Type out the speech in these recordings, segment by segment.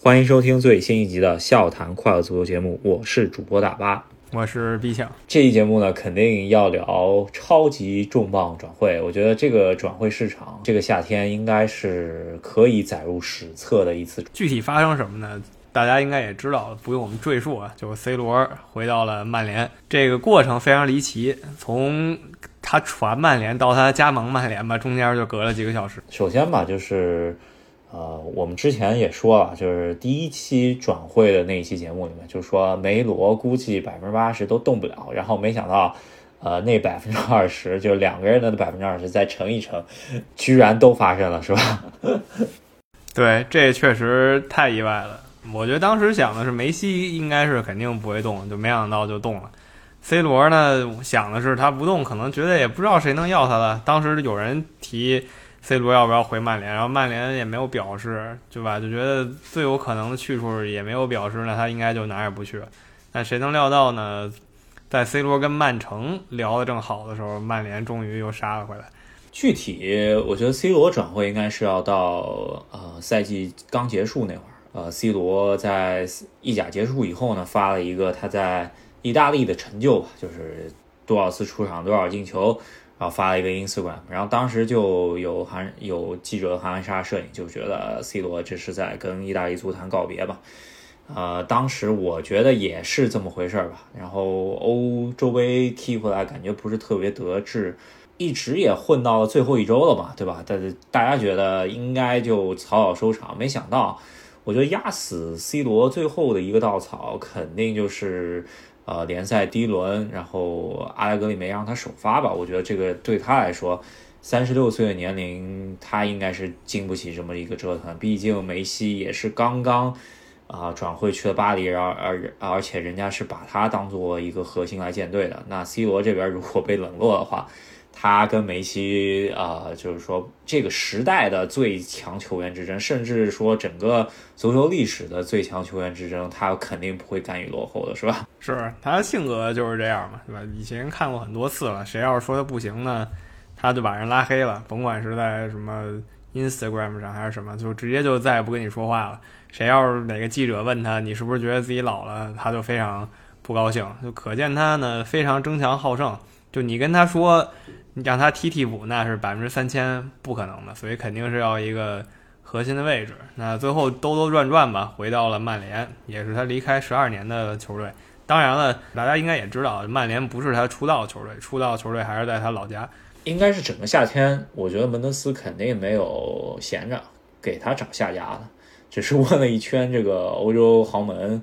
欢迎收听最新一集的《笑谈快乐足球》节目，我是主播大巴，我是 B 强。这期节目呢，肯定要聊超级重磅转会。我觉得这个转会市场，这个夏天应该是可以载入史册的一次。具体发生什么呢？大家应该也知道，不用我们赘述啊。就是 C 罗回到了曼联，这个过程非常离奇，从他传曼联到他加盟曼联吧，中间就隔了几个小时。首先吧，就是。呃，我们之前也说了，就是第一期转会的那一期节目里面，就说梅罗估计百分之八十都动不了，然后没想到，呃，那百分之二十，就两个人的百分之二十再乘一乘，居然都发生了，是吧？对，这确实太意外了。我觉得当时想的是梅西应该是肯定不会动，就没想到就动了。C 罗呢，想的是他不动，可能觉得也不知道谁能要他了。当时有人提。C 罗要不要回曼联？然后曼联也没有表示，对吧？就觉得最有可能的去处也没有表示，那他应该就哪也不去了。但谁能料到呢？在 C 罗跟曼城聊得正好的时候，曼联终于又杀了回来。具体我觉得 C 罗转会应该是要到呃赛季刚结束那会儿。呃，C 罗在意甲结束以后呢，发了一个他在意大利的成就吧，就是多少次出场，多少进球。然后发了一个 Instagram，然后当时就有韩有记者韩寒莎摄影，就觉得 C 罗这是在跟意大利足坛告别吧。呃，当时我觉得也是这么回事吧。然后欧洲杯踢回来，感觉不是特别得志，一直也混到了最后一周了嘛，对吧？但是大家觉得应该就草草收场，没想到，我觉得压死 C 罗最后的一个稻草，肯定就是。呃，联赛第一轮，然后阿莱格里没让他首发吧？我觉得这个对他来说，三十六岁的年龄，他应该是经不起这么一个折腾。毕竟梅西也是刚刚啊转会去了巴黎，然后而而且人家是把他当做一个核心来建队的。那 C 罗这边如果被冷落的话，他跟梅西啊，就是说这个时代的最强球员之争，甚至说整个足球历史的最强球员之争，他肯定不会甘于落后的，是吧？是他的性格就是这样嘛，对吧？以前看过很多次了，谁要是说他不行呢，他就把人拉黑了，甭管是在什么 Instagram 上还是什么，就直接就再也不跟你说话了。谁要是哪个记者问他，你是不是觉得自己老了，他就非常不高兴，就可见他呢非常争强好胜。就你跟他说。你让他踢替补，那是百分之三千不可能的，所以肯定是要一个核心的位置。那最后兜兜转转吧，回到了曼联，也是他离开十二年的球队。当然了，大家应该也知道，曼联不是他出道的球队，出道的球队还是在他老家。应该是整个夏天，我觉得门德斯肯定没有闲着给他找下家的，只是问了一圈这个欧洲豪门，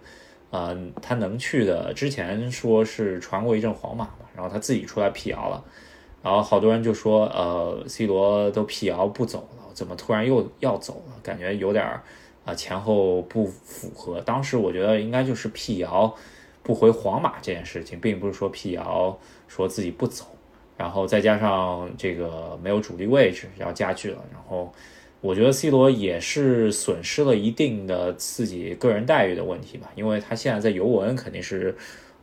啊，他能去的。之前说是传过一阵皇马嘛，然后他自己出来辟谣了。然后好多人就说，呃，C 罗都辟谣不走了，怎么突然又要走了？感觉有点儿啊前后不符合。当时我觉得应该就是辟谣不回皇马这件事情，并不是说辟谣说自己不走。然后再加上这个没有主力位置，要加剧了。然后我觉得 C 罗也是损失了一定的自己个人待遇的问题吧，因为他现在在尤文肯定是。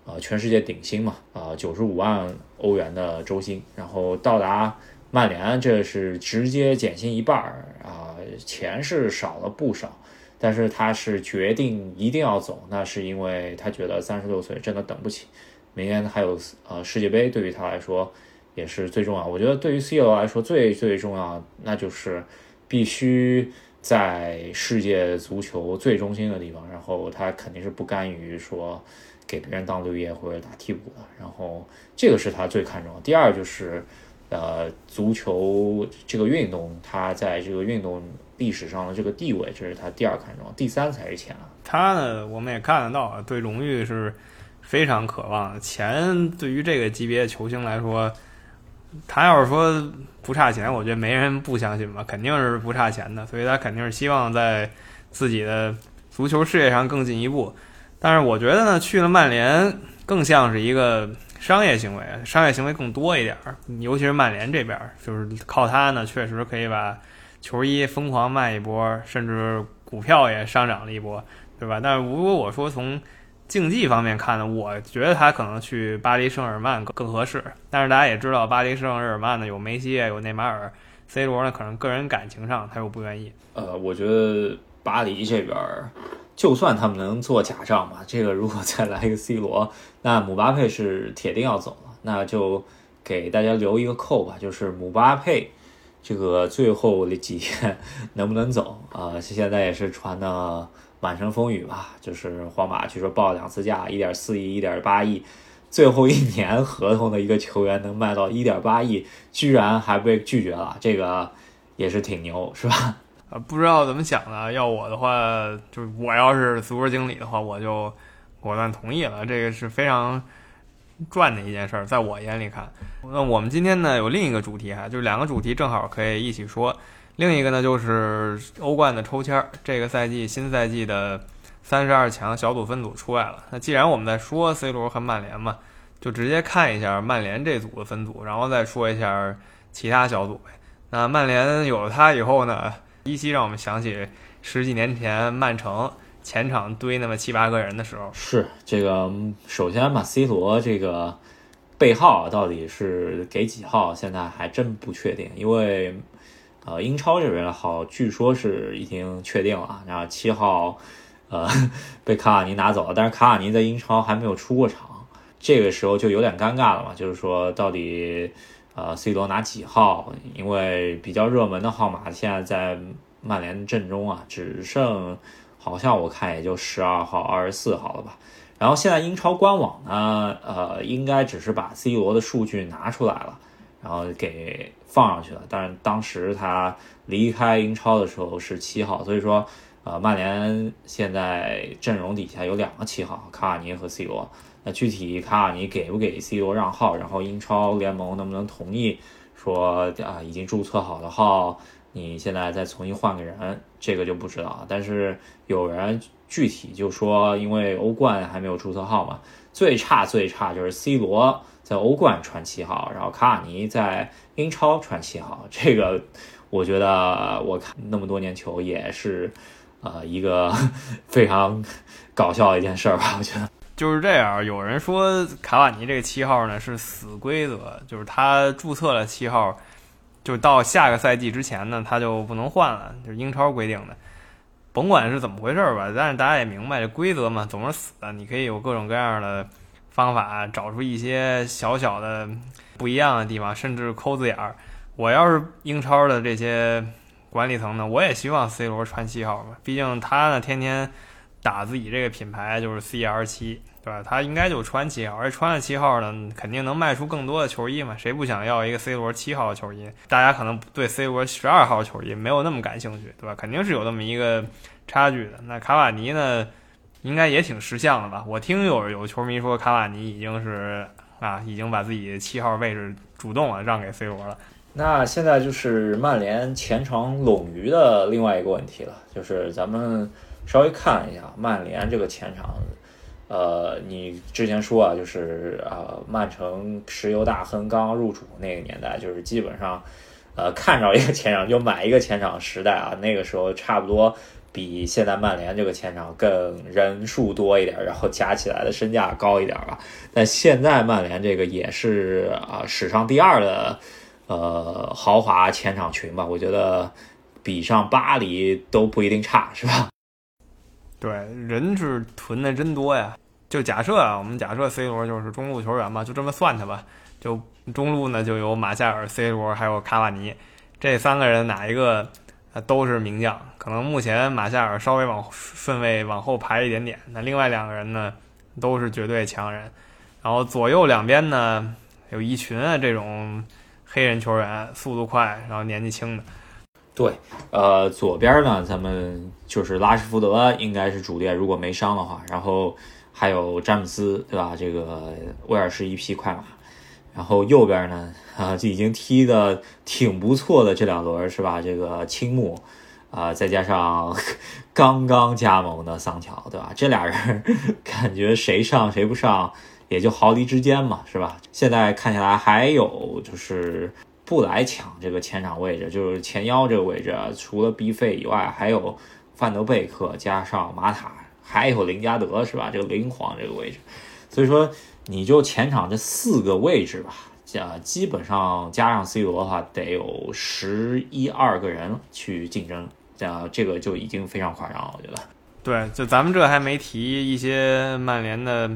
呃，全世界顶薪嘛，啊，九十五万欧元的周薪，然后到达曼联，这是直接减薪一半儿啊，钱是少了不少，但是他是决定一定要走，那是因为他觉得三十六岁真的等不起，明年还有呃世界杯，对于他来说也是最重要。我觉得对于 C 罗来说最最重要，那就是必须在世界足球最中心的地方，然后他肯定是不甘于说。给别人当绿叶或者打替补的，然后这个是他最看重的。第二就是，呃，足球这个运动，他在这个运动历史上的这个地位，这是他第二看重。第三才是钱啊。他呢，我们也看得到，对荣誉是非常渴望的。钱对于这个级别球星来说，他要是说不差钱，我觉得没人不相信吧，肯定是不差钱的。所以他肯定是希望在自己的足球事业上更进一步。但是我觉得呢，去了曼联更像是一个商业行为，商业行为更多一点儿。尤其是曼联这边，就是靠他呢，确实可以把球衣疯狂卖一波，甚至股票也上涨了一波，对吧？但是如果我说从竞技方面看呢，我觉得他可能去巴黎圣日耳曼更合适。但是大家也知道，巴黎圣日耳曼呢有梅西，有内马尔，C 罗呢可能个人感情上他又不愿意。呃，我觉得巴黎这边。就算他们能做假账吧，这个如果再来一个 C 罗，那姆巴佩是铁定要走了，那就给大家留一个扣吧，就是姆巴佩这个最后几天 能不能走啊？现在也是传的满城风雨吧，就是皇马据说报两次价，一点四亿、一点八亿，最后一年合同的一个球员能卖到一点八亿，居然还被拒绝了，这个也是挺牛，是吧？啊，不知道怎么想的。要我的话，就是我要是足球经理的话，我就果断同意了。这个是非常赚的一件事儿，在我眼里看。那我们今天呢有另一个主题哈，就是两个主题正好可以一起说。另一个呢就是欧冠的抽签儿，这个赛季新赛季的三十二强小组分组出来了。那既然我们在说 C 罗和曼联嘛，就直接看一下曼联这组的分组，然后再说一下其他小组呗。那曼联有了他以后呢？依稀让我们想起十几年前曼城前场堆那么七八个人的时候。是这个，首先把 C 罗这个背号到底是给几号，现在还真不确定。因为呃，英超这边的号据说是已经确定了，然后七号呃被卡瓦尼拿走了，但是卡瓦尼在英超还没有出过场，这个时候就有点尴尬了嘛。就是说，到底。呃，C 罗拿几号？因为比较热门的号码现在在曼联阵中啊，只剩好像我看也就十二号、二十四号了吧。然后现在英超官网呢，呃，应该只是把 C 罗的数据拿出来了，然后给放上去了。但是当时他离开英超的时候是七号，所以说，呃，曼联现在阵容底下有两个七号，卡瓦尼和 C 罗。那具体卡瓦尼给不给 C 罗让号，然后英超联盟能不能同意说啊已经注册好的号，你现在再重新换个人，这个就不知道。但是有人具体就说，因为欧冠还没有注册号嘛，最差最差就是 C 罗在欧冠传七号，然后卡瓦尼在英超传七号。这个我觉得我看那么多年球也是呃一个 非常搞笑的一件事儿吧，我觉得。就是这样，有人说卡瓦尼这个七号呢是死规则，就是他注册了七号，就到下个赛季之前呢他就不能换了，就是英超规定的。甭管是怎么回事吧，但是大家也明白这规则嘛，总是死的。你可以有各种各样的方法找出一些小小的不一样的地方，甚至抠字眼儿。我要是英超的这些管理层呢，我也希望 C 罗穿七号嘛，毕竟他呢天天打自己这个品牌就是 CR 七。对吧？他应该就穿七号，而穿了七号呢，肯定能卖出更多的球衣嘛。谁不想要一个 C 罗七号的球衣？大家可能对 C 罗十二号球衣没有那么感兴趣，对吧？肯定是有那么一个差距的。那卡瓦尼呢，应该也挺识相的吧？我听有有球迷说，卡瓦尼已经是啊，已经把自己七号位置主动了让给 C 罗了。那现在就是曼联前场冗余的另外一个问题了，就是咱们稍微看一下曼联这个前场。呃，你之前说啊，就是啊，曼城石油大亨刚入主那个年代，就是基本上，呃，看着一个前场就买一个前场时代啊，那个时候差不多比现在曼联这个前场更人数多一点，然后加起来的身价高一点吧。但现在曼联这个也是啊，史上第二的呃豪华前场群吧，我觉得比上巴黎都不一定差，是吧？对，人是囤的真多呀。就假设啊，我们假设 C 罗就是中路球员嘛，就这么算他吧。就中路呢，就有马夏尔、C 罗还有卡瓦尼，这三个人哪一个都是名将。可能目前马夏尔稍微往顺位往后排一点点，那另外两个人呢都是绝对强人。然后左右两边呢有一群啊这种黑人球员，速度快，然后年纪轻的。对，呃，左边呢咱们就是拉什福德应该是主力，如果没伤的话，然后。还有詹姆斯，对吧？这个威尔士一匹快马，然后右边呢，啊，就已经踢的挺不错的这两轮是吧？这个青木，啊，再加上刚刚加盟的桑乔，对吧？这俩人 感觉谁上谁不上，也就毫厘之间嘛，是吧？现在看起来还有就是不来抢这个前场位置，就是前腰这个位置，除了 B 费以外，还有范德贝克加上马塔。还有林加德是吧？这个灵皇这个位置，所以说你就前场这四个位置吧，加基本上加上 C 罗的话，得有十一二个人去竞争，这样这个就已经非常夸张了，我觉得。对，就咱们这还没提一些曼联的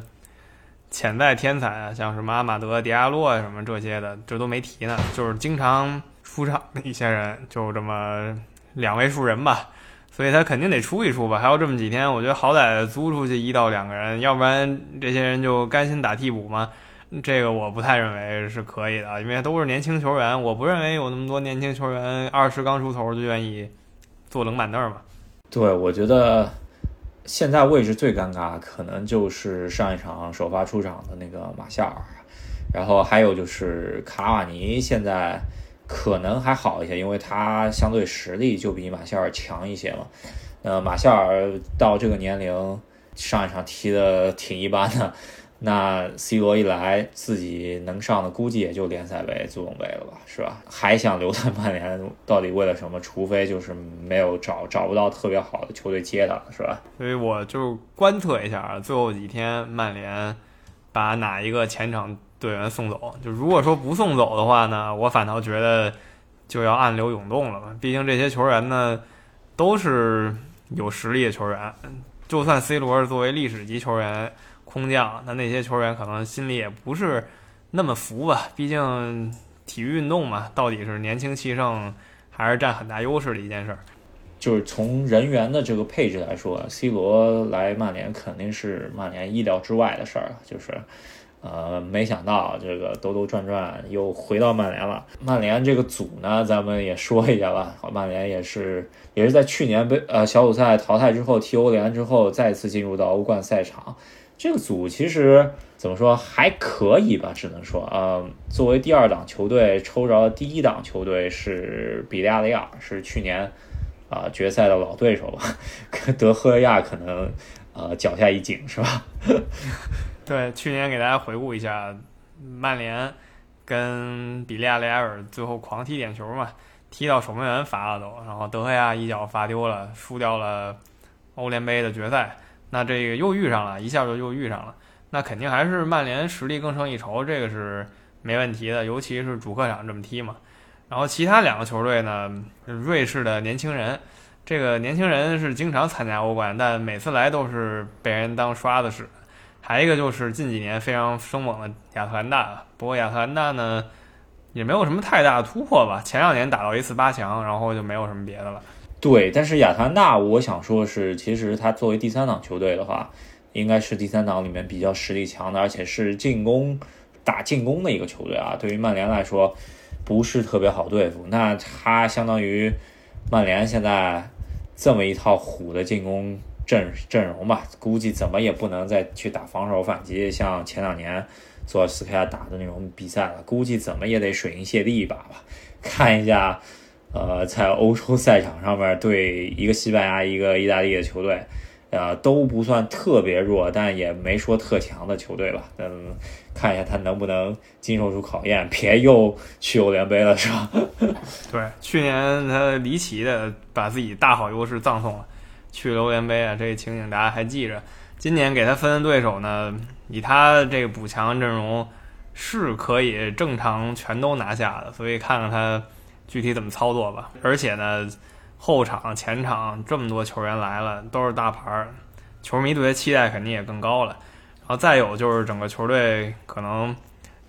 潜在天才啊，像什么阿马德、迪亚洛什么这些的，这都没提呢。就是经常出场的一些人，就这么两位数人吧，所以他肯定得出一出吧。还有这么几天，我觉得好歹租出去一到两个人，要不然这些人就甘心打替补吗？这个我不太认为是可以的，因为都是年轻球员，我不认为有那么多年轻球员二十刚出头就愿意坐冷板凳嘛。对，我觉得现在位置最尴尬，可能就是上一场首发出场的那个马夏尔，然后还有就是卡瓦尼，现在可能还好一些，因为他相对实力就比马夏尔强一些嘛。呃，马夏尔到这个年龄，上一场踢的挺一般的。那 C 罗一来，自己能上的估计也就联赛杯、足总杯了吧，是吧？还想留在曼联，到底为了什么？除非就是没有找找不到特别好的球队接他，是吧？所以我就观测一下，最后几天曼联把哪一个前场队员送走。就如果说不送走的话呢，我反倒觉得就要暗流涌动了嘛。毕竟这些球员呢都是有实力的球员，就算 C 罗是作为历史级球员。空降，那那些球员可能心里也不是那么服吧。毕竟体育运动嘛，到底是年轻气盛还是占很大优势的一件事儿。就是从人员的这个配置来说，C 罗来曼联肯定是曼联意料之外的事儿。就是，呃，没想到这个兜兜转转又回到曼联了。曼联这个组呢，咱们也说一下吧。曼联也是也是在去年被呃小组赛淘汰之后踢欧联之后，再次进入到欧冠赛场。这个组其实怎么说还可以吧，只能说，呃，作为第二档球队抽着第一档球队是比利亚雷亚，是去年啊决赛的老对手吧，德赫亚可能呃脚下一紧是吧？对，去年给大家回顾一下，曼联跟比利亚雷亚尔最后狂踢点球嘛，踢到守门员罚了都，然后德赫亚一脚罚丢了，输掉了欧联杯的决赛。那这个又遇上了，一下就又遇上了，那肯定还是曼联实力更胜一筹，这个是没问题的，尤其是主客场这么踢嘛。然后其他两个球队呢，瑞士的年轻人，这个年轻人是经常参加欧冠，但每次来都是被人当刷子使。还一个就是近几年非常生猛的亚特兰大，不过亚特兰大呢也没有什么太大的突破吧，前两年打到一次八强，然后就没有什么别的了。对，但是亚特兰大，我想说的是，其实他作为第三档球队的话，应该是第三档里面比较实力强的，而且是进攻打进攻的一个球队啊。对于曼联来说，不是特别好对付。那他相当于曼联现在这么一套虎的进攻阵阵容吧，估计怎么也不能再去打防守反击，像前两年佐尔斯克亚打的那种比赛了。估计怎么也得水银泻地一把吧，看一下。呃，在欧洲赛场上面对一个西班牙、一个意大利的球队，呃，都不算特别弱，但也没说特强的球队吧。嗯，看一下他能不能经受住考验，别又去欧联杯了，是吧？对，去年他离奇的把自己大好优势葬送了，去了欧联杯啊，这情景大家还记着。今年给他分的对手呢，以他这个补强阵容是可以正常全都拿下的，所以看看他。具体怎么操作吧？而且呢，后场、前场这么多球员来了，都是大牌儿，球迷对他期待肯定也更高了。然后再有就是整个球队可能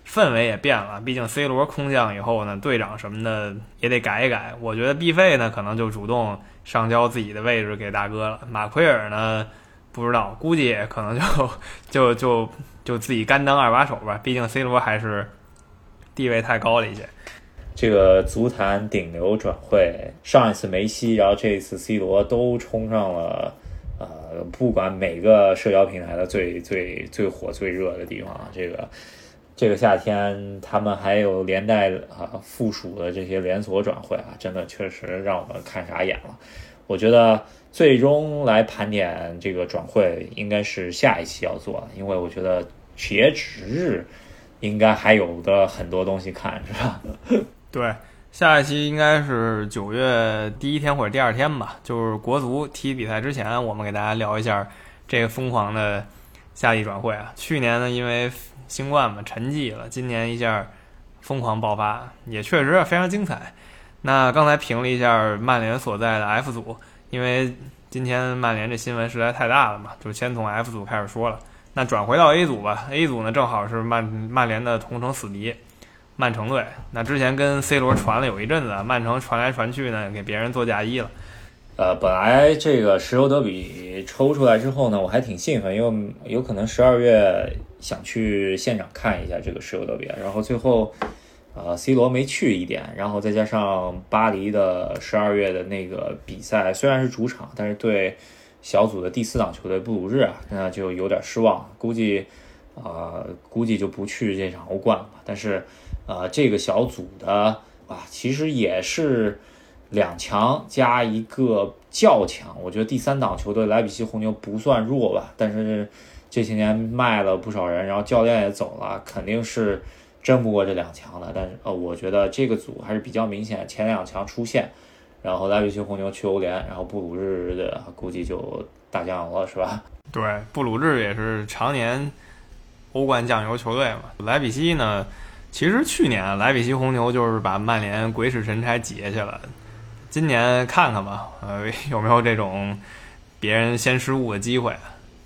氛围也变了，毕竟 C 罗空降以后呢，队长什么的也得改一改。我觉得 B 费呢可能就主动上交自己的位置给大哥了。马奎尔呢不知道，估计可能就 就就就自己甘当二把手吧。毕竟 C 罗还是地位太高了一些。这个足坛顶流转会，上一次梅西，然后这一次 C 罗都冲上了，呃，不管每个社交平台的最最最火最热的地方。这个这个夏天，他们还有连带啊附属的这些连锁转会啊，真的确实让我们看傻眼了。我觉得最终来盘点这个转会，应该是下一期要做，因为我觉得截止日应该还有的很多东西看，是吧？对，下一期应该是九月第一天或者第二天吧，就是国足踢比赛之前，我们给大家聊一下这个疯狂的夏季转会啊。去年呢，因为新冠嘛沉寂了，今年一下疯狂爆发，也确实非常精彩。那刚才评了一下曼联所在的 F 组，因为今天曼联这新闻实在太大了嘛，就先从 F 组开始说了。那转回到 A 组吧，A 组呢正好是曼曼联的同城死敌，曼城队。那之前跟 C 罗传了有一阵子，曼城传来传去呢，给别人做嫁衣了。呃，本来这个石油德比抽出来之后呢，我还挺兴奋，因为有可能十二月想去现场看一下这个石油德比，然后最后，呃，C 罗没去一点，然后再加上巴黎的十二月的那个比赛，虽然是主场，但是对小组的第四档球队布鲁日啊，那就有点失望，估计，呃，估计就不去这场欧冠了。但是，啊，这个小组的啊，其实也是。两强加一个较强，我觉得第三档球队莱比锡红牛不算弱吧，但是这些年卖了不少人，然后教练也走了，肯定是争不过这两强的。但是呃，我觉得这个组还是比较明显，前两强出现，然后莱比锡红牛去欧联，然后布鲁日的估计就大酱油了，是吧？对，布鲁日也是常年欧冠酱油球队嘛。莱比锡呢，其实去年莱比锡红牛就是把曼联鬼使神差挤下去了。今年看看吧，呃，有没有这种别人先失误的机会？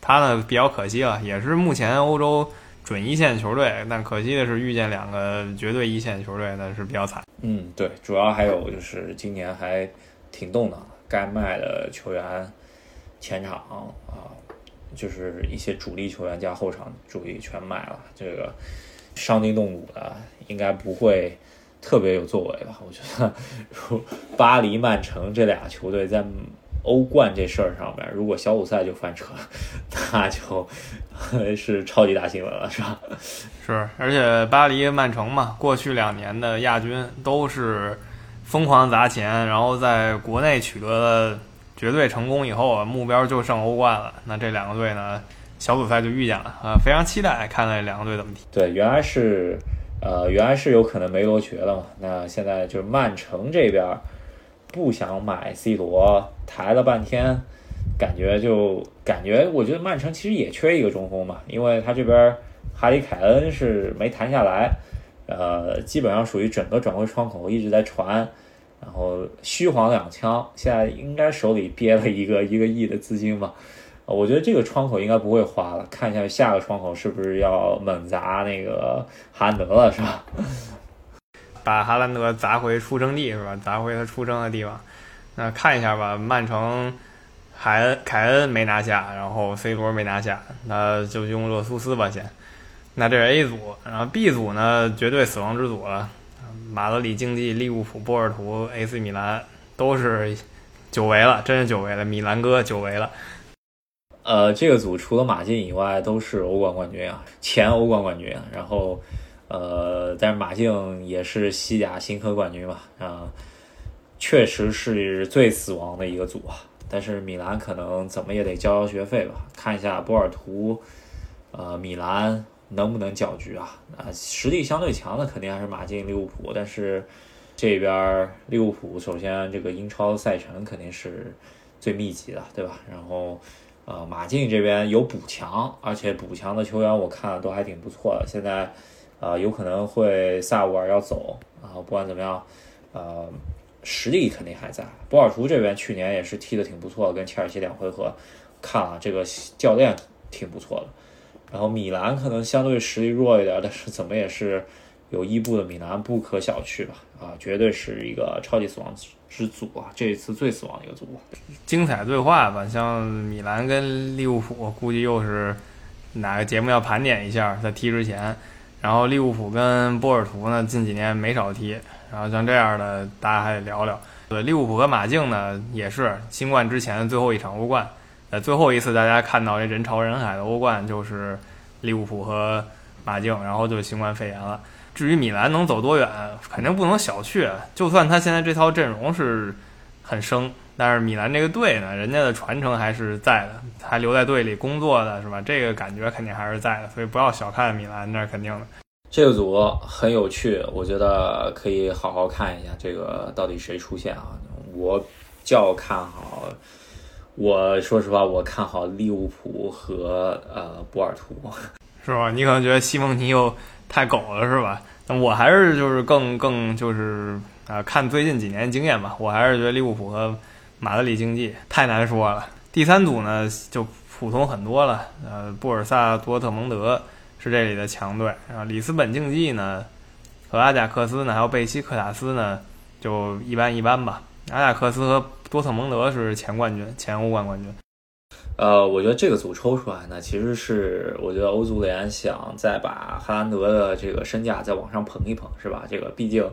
他呢比较可惜了，也是目前欧洲准一线球队，但可惜的是遇见两个绝对一线球队，那是比较惨。嗯，对，主要还有就是今年还挺动荡，该卖的球员前场啊，就是一些主力球员加后场主力全卖了，这个伤筋动骨的，应该不会。特别有作为吧？我觉得，如巴黎、曼城这俩球队在欧冠这事儿上面，如果小组赛就翻车，那就 是超级大新闻了，是吧？是，而且巴黎、曼城嘛，过去两年的亚军都是疯狂砸钱，然后在国内取得了绝对成功以后啊，目标就剩欧冠了。那这两个队呢，小组赛就遇见了啊，非常期待看看两个队怎么踢。对，原来是。呃，原来是有可能梅罗瘸了嘛？那现在就是曼城这边不想买 C 罗，抬了半天，感觉就感觉，我觉得曼城其实也缺一个中锋嘛，因为他这边哈里凯恩是没谈下来，呃，基本上属于整个转会窗口一直在传，然后虚晃两枪，现在应该手里憋了一个一个亿的资金吧。我觉得这个窗口应该不会花了，看一下下个窗口是不是要猛砸那个哈兰德了，是吧？把哈兰德砸回出生地是吧？砸回他出生的地方。那看一下吧，曼城海恩凯恩没拿下，然后 C 罗没拿下，那就用洛苏斯吧先。那这是 A 组，然后 B 组呢，绝对死亡之组了。马德里竞技、利物浦、波尔图、AC 米兰都是久违了，真是久违了，米兰哥久违了。呃，这个组除了马竞以外都是欧冠冠军啊，前欧冠冠军。然后，呃，但是马竞也是西甲新科冠军嘛，啊，确实是最死亡的一个组啊。但是米兰可能怎么也得交交学费吧，看一下波尔图，呃，米兰能不能搅局啊？啊，实力相对强的肯定还是马竞、利物浦。但是这边利物浦首先这个英超赛程肯定是最密集的，对吧？然后。呃，马竞这边有补强，而且补强的球员我看都还挺不错的。现在，呃，有可能会萨乌尔要走，然后不管怎么样，呃，实力肯定还在。波尔图这边去年也是踢得挺不错的，跟切尔西两回合看了，这个教练挺不错的。然后米兰可能相对实力弱一点，但是怎么也是有伊布的米兰不可小觑吧？啊，绝对是一个超级死亡之组啊！这一次最死亡的一个组，精彩对话吧，像米兰跟利物浦，估计又是哪个节目要盘点一下，在踢之前。然后利物浦跟波尔图呢，近几年没少踢。然后像这样的，大家还得聊聊。对，利物浦和马竞呢，也是新冠之前的最后一场欧冠。呃，最后一次大家看到这人潮人海的欧冠，就是利物浦和马竞，然后就是新冠肺炎了。至于米兰能走多远，肯定不能小觑。就算他现在这套阵容是很生，但是米兰这个队呢，人家的传承还是在的，还留在队里工作的是吧？这个感觉肯定还是在的，所以不要小看米兰，那是肯定的。这个组很有趣，我觉得可以好好看一下，这个到底谁出现啊？我较看好，我说实话，我看好利物浦和呃波尔图，是吧？你可能觉得西蒙尼又。太狗了是吧？那我还是就是更更就是啊，看最近几年经验吧。我还是觉得利物浦和马德里竞技太难说了。第三组呢就普通很多了，呃，布尔萨多特蒙德是这里的强队，然后里斯本竞技呢和阿贾克斯呢还有贝西克塔斯呢就一般一般吧。阿贾克斯和多特蒙德是前冠军，前欧冠冠军。呃，我觉得这个组抽出来呢，其实是我觉得欧足联想再把哈兰德的这个身价再往上捧一捧，是吧？这个毕竟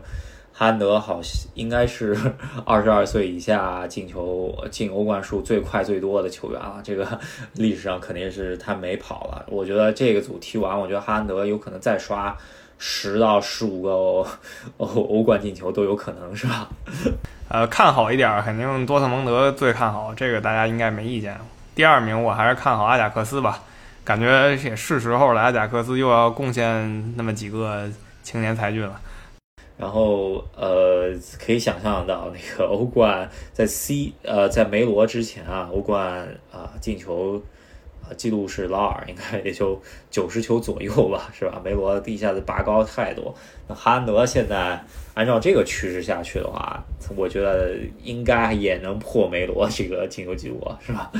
哈兰德好应该是 二十二岁以下进球进欧冠数最快最多的球员了，这个 历史上肯定是他没跑了。我觉得这个组踢完，我觉得哈兰德有可能再刷十到十五个欧 欧冠进球都有可能，是吧？呃，看好一点，肯定多特蒙德最看好，这个大家应该没意见。第二名我还是看好阿贾克斯吧，感觉也是时候了，阿贾克斯又要贡献那么几个青年才俊了。然后呃，可以想象到那个欧冠在 C 呃在梅罗之前啊，欧冠啊进球啊记录是劳尔，应该也就九十球左右吧，是吧？梅罗一下子拔高太多，那哈兰德现在按照这个趋势下去的话，我觉得应该也能破梅罗这个进球记录，是吧？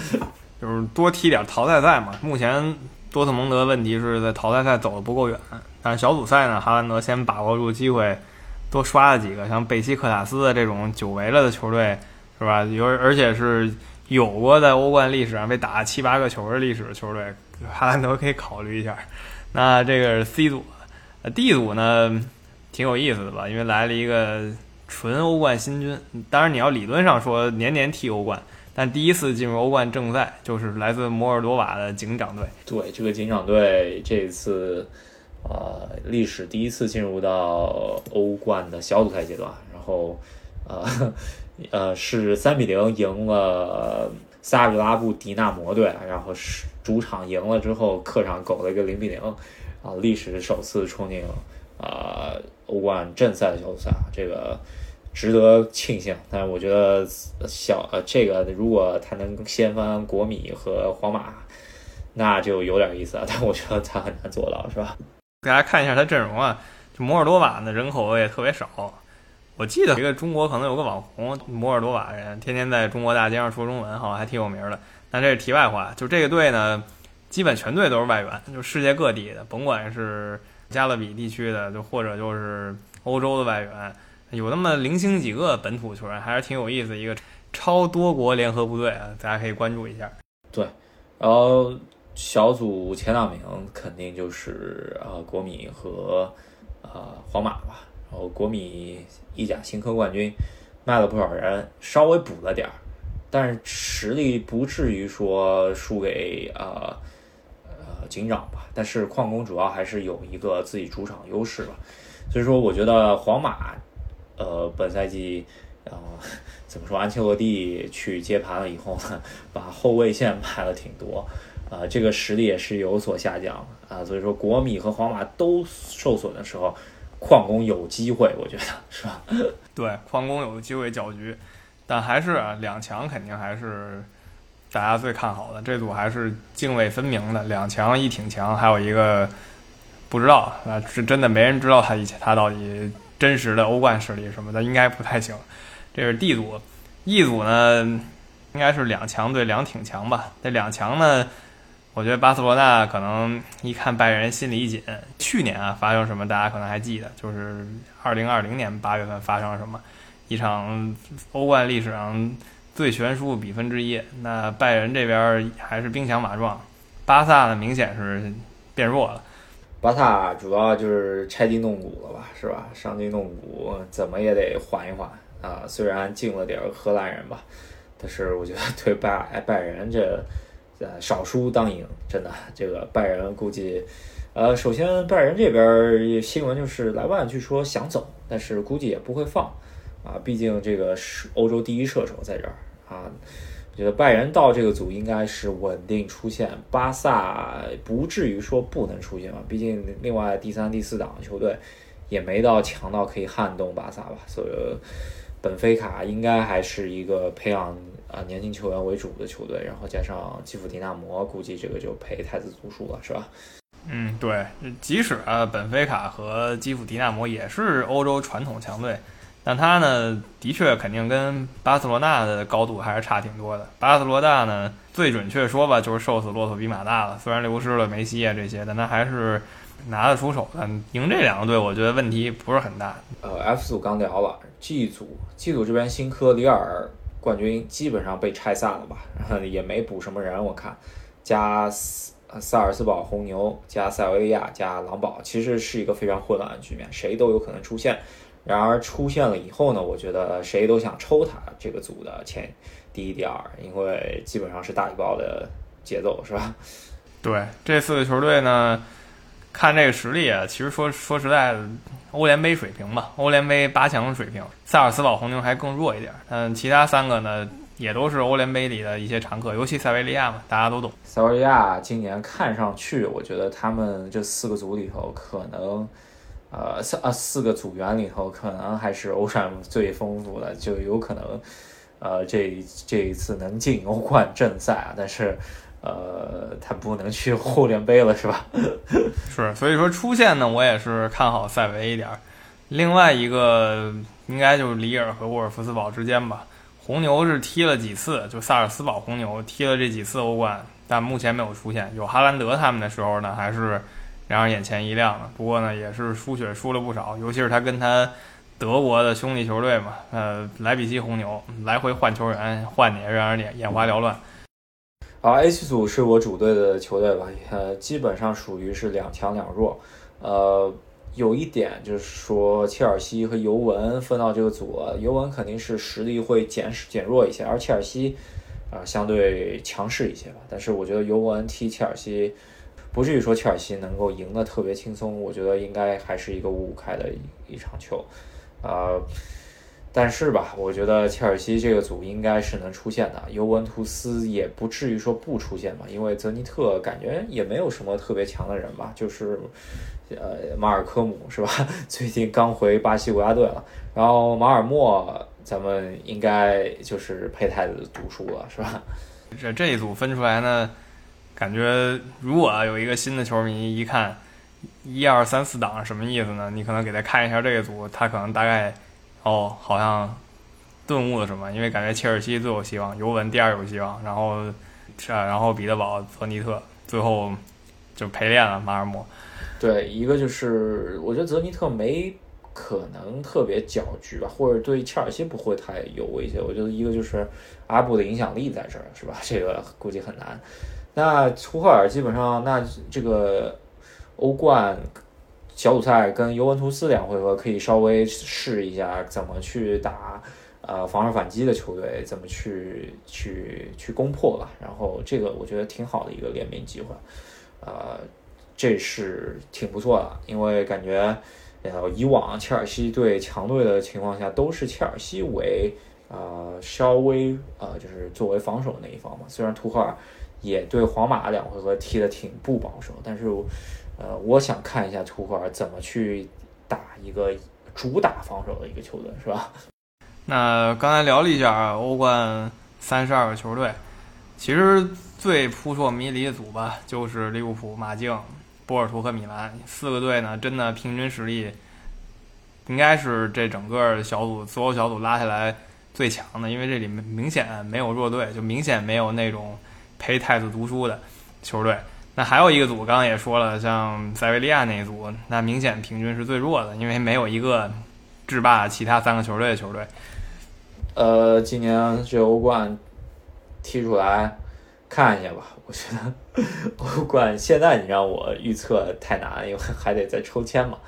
就是多踢点淘汰赛嘛。目前多特蒙德问题是在淘汰赛走的不够远，但是小组赛呢，哈兰德先把握住机会，多刷了几个像贝西克塔斯的这种久违了的球队，是吧？有而且是有过在欧冠历史上被打七八个球的历史的球队，哈兰德可以考虑一下。那这个 C 组，D 组呢挺有意思的吧？因为来了一个纯欧冠新军，当然你要理论上说年年踢欧冠。但第一次进入欧冠正赛就是来自摩尔多瓦的警长队。对，这个警长队这次，呃，历史第一次进入到欧冠的小组赛阶段，然后，呃，呃，是三比零赢了萨格拉布迪纳摩队，然后是主场赢了之后，客场狗了一个零比零，啊，历史首次冲进啊欧冠正赛的小组赛，这个。值得庆幸，但是我觉得小呃，这个如果他能掀翻国米和皇马，那就有点意思了。但我觉得他很难做到，是吧？给大家看一下他阵容啊，就摩尔多瓦的人口也特别少。我记得一个中国可能有个网红摩尔多瓦人，天天在中国大街上说中文，好像还挺有名的。但这是题外话，就这个队呢，基本全队都是外援，就世界各地的，甭管是加勒比地区的，就或者就是欧洲的外援。有那么零星几个本土球员，还是挺有意思一个超多国联合部队啊，大家可以关注一下。对，然后小组前两名肯定就是呃国米和呃皇马吧。然后国米意甲新科冠军卖了不少人，稍微补了点儿，但是实力不至于说输给啊呃警长吧。但是矿工主要还是有一个自己主场优势吧，所以说我觉得皇马。呃，本赛季，呃，怎么说？安切洛蒂去接盘了以后呢，把后卫线卖了挺多，啊，这个实力也是有所下降啊。所以说，国米和皇马都受损的时候，矿工有机会，我觉得是吧？对，矿工有机会搅局，但还是两强肯定还是大家最看好的。这组还是泾渭分明的，两强一挺强，还有一个不知道啊，是真的没人知道他以前他到底。真实的欧冠实力什么的应该不太行，这是 D 组，E 组呢应该是两强对两挺强吧。这两强呢，我觉得巴塞罗那可能一看拜仁心里一紧。去年啊发生什么大家可能还记得，就是二零二零年八月份发生了什么，一场欧冠历史上最悬殊比分之一。那拜仁这边还是兵强马壮，巴萨呢明显是变弱了。巴萨主要就是拆筋动骨了吧，是吧？伤筋动骨，怎么也得缓一缓啊。虽然进了点荷兰人吧，但是我觉得对拜拜仁这，呃，少输当赢，真的，这个拜仁估计，呃，首先拜仁这边新闻就是莱万据说想走，但是估计也不会放啊，毕竟这个是欧洲第一射手在这儿啊。觉得拜仁到这个组应该是稳定出现，巴萨不至于说不能出现吧？毕竟另外第三、第四档球队也没到强到可以撼动巴萨吧。所以本菲卡应该还是一个培养啊年轻球员为主的球队，然后加上基辅迪纳摩，估计这个就陪太子读书了，是吧？嗯，对，即使啊本菲卡和基辅迪纳摩也是欧洲传统强队，但他呢，的确肯定跟巴塞罗那的高度还是差挺多的。巴塞罗那呢，最准确说吧，就是瘦死骆驼比马大了。虽然流失了梅西啊这些，但他还是拿得出手的。赢这两个队，我觉得问题不是很大。呃，F 组刚聊了，G 组，G 组这边新科里尔冠军基本上被拆散了吧，也没补什么人，我看加萨尔斯堡红牛加塞维利亚加狼堡，其实是一个非常混乱的局面，谁都有可能出现。然而出现了以后呢，我觉得谁都想抽他这个组的前第一、第二，因为基本上是大礼包的节奏，是吧？对，这四个球队呢，看这个实力啊，其实说说实在的，欧联杯水平吧，欧联杯八强水平，萨尔斯堡红牛还更弱一点。嗯，其他三个呢，也都是欧联杯里的一些常客，尤其塞维利亚嘛，大家都懂。塞维利亚今年看上去，我觉得他们这四个组里头可能。呃，四呃四个组员里头，可能还是欧战最丰富的，就有可能，呃，这这一次能进欧冠正赛啊，但是，呃，他不能去欧联杯了，是吧？是，所以说出线呢，我也是看好塞维一点。另外一个应该就是里尔和沃尔夫斯堡之间吧。红牛是踢了几次，就萨尔斯堡红牛踢了这几次欧冠，但目前没有出现。有哈兰德他们的时候呢，还是。让人眼前一亮了。不过呢，也是输血输了不少，尤其是他跟他德国的兄弟球队嘛，呃，莱比锡红牛来回换球员，换的也让人眼眼花缭乱。好，H 组是我主队的球队吧，呃，基本上属于是两强两弱。呃，有一点就是说，切尔西和尤文分到这个组，尤文肯定是实力会减减弱一些，而切尔西啊相对强势一些吧。但是我觉得尤文踢切尔西。不至于说切尔西能够赢得特别轻松，我觉得应该还是一个五五开的一一场球，呃，但是吧，我觉得切尔西这个组应该是能出现的，尤文图斯也不至于说不出现吧，因为泽尼特感觉也没有什么特别强的人吧，就是呃马尔科姆是吧？最近刚回巴西国家队了，然后马尔默咱们应该就是胚胎的读书了是吧？这这一组分出来呢？感觉如果有一个新的球迷一看一二三四档什么意思呢？你可能给他看一下这个组，他可能大概哦，好像顿悟了什么。因为感觉切尔西最有希望，尤文第二有希望，然后是啊，然后彼得堡、泽尼特最后就陪练了马尔默。对，一个就是我觉得泽尼特没可能特别搅局吧，或者对切尔西不会太有威胁。我觉得一个就是阿布的影响力在这儿，是吧？这个估计很难。那图赫尔基本上，那这个欧冠小组赛跟尤文图斯两回合可以稍微试一下怎么去打呃防守反击的球队，怎么去去去攻破吧。然后这个我觉得挺好的一个联名机会，呃，这是挺不错的，因为感觉呃以往切尔西对强队的情况下都是切尔西为呃稍微呃就是作为防守的那一方嘛，虽然图赫尔。也对皇马两回合踢得挺不保守，但是，呃，我想看一下图赫尔怎么去打一个主打防守的一个球队，是吧？那刚才聊了一下欧冠三十二个球队，其实最扑朔迷离的组吧，就是利物浦、马竞、波尔图和米兰四个队呢，真的平均实力应该是这整个小组所有小组拉下来最强的，因为这里面明显没有弱队，就明显没有那种。陪太子读书的球队，那还有一个组，刚刚也说了，像塞维利亚那一组，那明显平均是最弱的，因为没有一个制霸其他三个球队的球队。呃，今年这欧冠踢出来看一下吧，我觉得 欧冠现在你让我预测太难，因为还得再抽签嘛。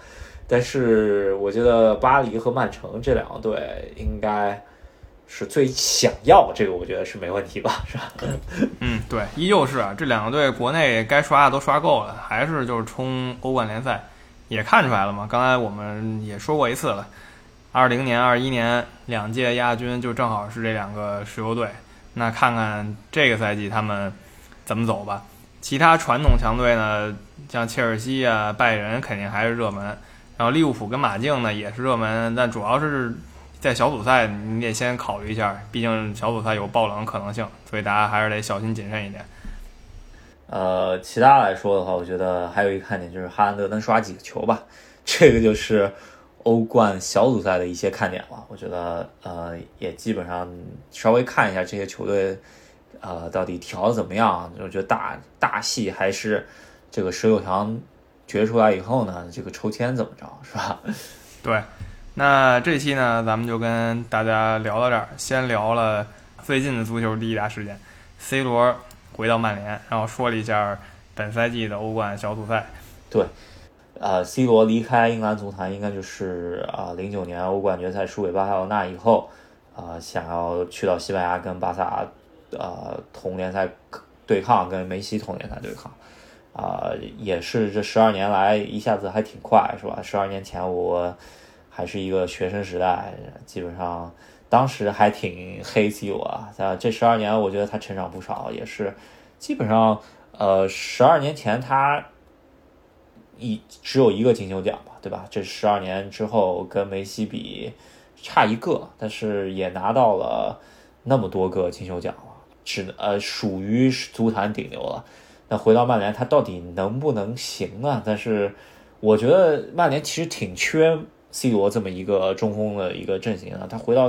但是我觉得巴黎和曼城这两个队应该。是最想要这个，我觉得是没问题吧，是吧？嗯，对，依旧是啊，这两个队国内该刷的都刷够了，还是就是冲欧冠联赛，也看出来了嘛。刚才我们也说过一次了，二零年、二一年两届亚军就正好是这两个石油队。那看看这个赛季他们怎么走吧。其他传统强队呢，像切尔西啊、拜仁肯定还是热门，然后利物浦跟马竞呢也是热门，但主要是。在小组赛，你得先考虑一下，毕竟小组赛有爆冷可能性，所以大家还是得小心谨慎一点。呃，其他来说的话，我觉得还有一个看点就是哈兰德能刷几个球吧，这个就是欧冠小组赛的一些看点了。我觉得呃也基本上稍微看一下这些球队呃到底调的怎么样。我觉得大大戏还是这个十六强决出来以后呢，这个抽签怎么着是吧？对，那这期呢咱们就跟大家聊到这儿，先聊了最近的足球第一大事件，C 罗回到曼联，然后说了一下本赛季的欧冠小组赛。对。呃，C 罗离开英格兰足坛应该就是啊，零九年欧冠决赛输给巴塞罗那以后，啊，想要去到西班牙跟巴萨，呃，同联赛对抗，跟梅西同联赛对抗，啊，也是这十二年来一下子还挺快，是吧？十二年前我还是一个学生时代，基本上当时还挺黑 C 罗啊，这十二年我觉得他成长不少，也是基本上呃，十二年前他。一只有一个金球奖吧，对吧？这十二年之后跟梅西比差一个，但是也拿到了那么多个金球奖了，只呃属于足坛顶流了。那回到曼联，他到底能不能行啊？但是我觉得曼联其实挺缺 C 罗这么一个中锋的一个阵型的。他回到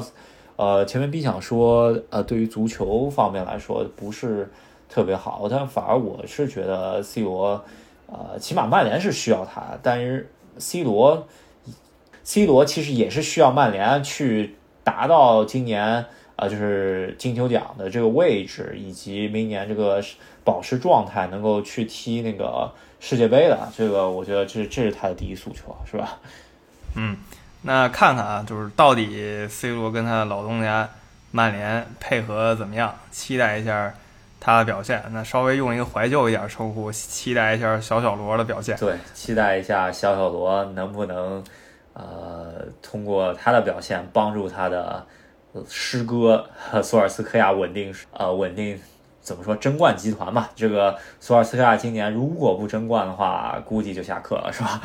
呃前面 B 想说呃对于足球方面来说不是特别好，但反而我是觉得 C 罗。呃，起码曼联是需要他，但是 C 罗，C 罗其实也是需要曼联去达到今年啊，就是金球奖的这个位置，以及明年这个保持状态，能够去踢那个世界杯的。这个我觉得这这是他的第一诉求，是吧？嗯，那看看啊，就是到底 C 罗跟他的老东家曼联配合怎么样？期待一下。他的表现，那稍微用一个怀旧一点称呼，期待一下小小罗的表现。对，期待一下小小罗能不能，呃，通过他的表现帮助他的师哥索尔斯克亚稳定，呃，稳定怎么说争冠集团嘛？这个索尔斯克亚今年如果不争冠的话，估计就下课了，是吧？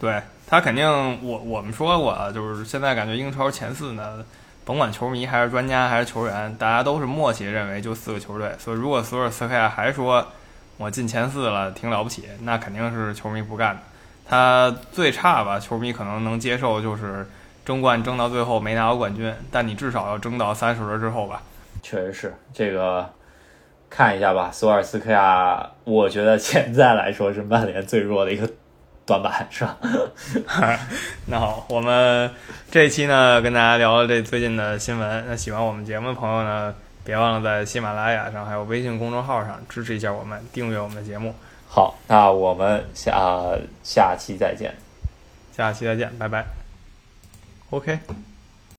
对他肯定，我我们说过，就是现在感觉英超前四呢。甭管球迷还是专家还是球员，大家都是默契认为就四个球队。所以如果索尔斯克亚还说我进前四了，挺了不起，那肯定是球迷不干的。他最差吧，球迷可能能接受就是争冠争到最后没拿到冠军，但你至少要争到三十轮之后吧。确实是这个，看一下吧。索尔斯克亚，我觉得现在来说是曼联最弱的一个。短板是吧？那好，我们这一期呢，跟大家聊这最近的新闻。那喜欢我们节目的朋友呢，别忘了在喜马拉雅上还有微信公众号上支持一下我们，订阅我们的节目。好，那我们下下期再见，下期再见，拜拜。OK。